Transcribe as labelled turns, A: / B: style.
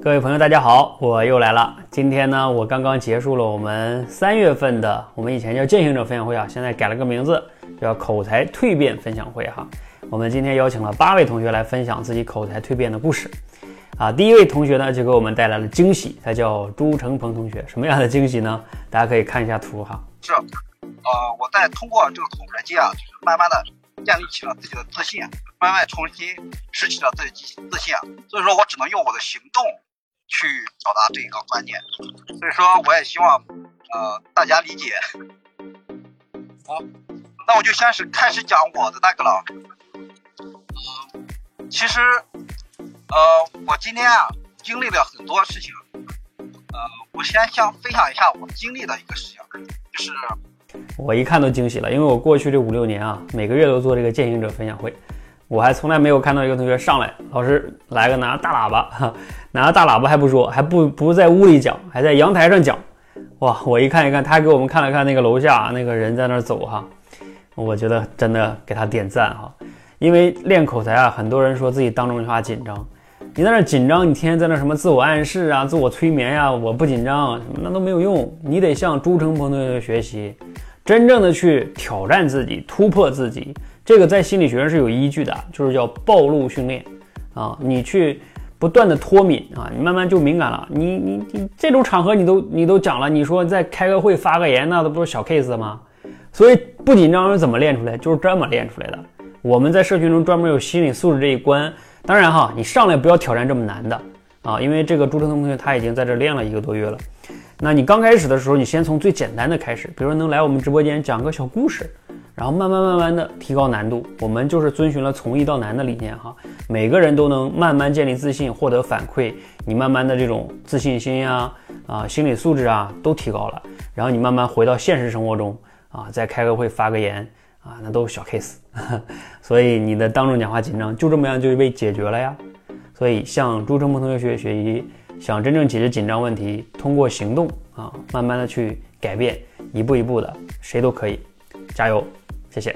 A: 各位朋友，大家好，我又来了。今天呢，我刚刚结束了我们三月份的，我们以前叫践行者分享会啊，现在改了个名字，叫口才蜕变分享会哈。我们今天邀请了八位同学来分享自己口才蜕变的故事啊。第一位同学呢，就给我们带来了惊喜，他叫朱成鹏同学。什么样的惊喜呢？大家可以看一下图哈。
B: 是，呃，我在通过这个口才机啊，就是慢慢的建立起了自己的自信，慢慢重新拾起了自己自信啊。所以说我只能用我的行动。去表达这一个观点，所以说我也希望，呃，大家理解。好，那我就先是开始讲我的那个了。嗯，其实，呃，我今天啊经历了很多事情，呃，我先想分享一下我经历的一个事情，就是
A: 我一看都惊喜了，因为我过去这五六年啊，每个月都做这个践行者分享会。我还从来没有看到一个同学上来，老师来个拿大喇叭，哈，拿着大喇叭还不说，还不不在屋里讲，还在阳台上讲，哇！我一看一看，他给我们看了看那个楼下那个人在那走哈，我觉得真的给他点赞哈，因为练口才啊，很多人说自己当众讲话紧张，你在那紧张，你天天在那什么自我暗示啊、自我催眠呀，我不紧张，那都没有用，你得向朱成鹏同学学习，真正的去挑战自己，突破自己。这个在心理学上是有依据的，就是叫暴露训练啊，你去不断的脱敏啊，你慢慢就敏感了。你你你这种场合你都你都讲了，你说再开个会发个言，那都不是小 case 吗？所以不紧张是怎么练出来？就是这么练出来的。我们在社群中专门有心理素质这一关。当然哈，你上来不要挑战这么难的啊，因为这个朱成同学他已经在这练了一个多月了。那你刚开始的时候，你先从最简单的开始，比如说能来我们直播间讲个小故事。然后慢慢慢慢的提高难度，我们就是遵循了从易到难的理念哈，每个人都能慢慢建立自信，获得反馈，你慢慢的这种自信心呀，啊心理素质啊都提高了，然后你慢慢回到现实生活中啊，再开个会发个言啊，那都是小 case，所以你的当众讲话紧张就这么样就被解决了呀。所以向朱成鹏同学学学习，想真正解决紧张问题，通过行动啊，慢慢的去改变，一步一步的，谁都可以，加油。谢谢。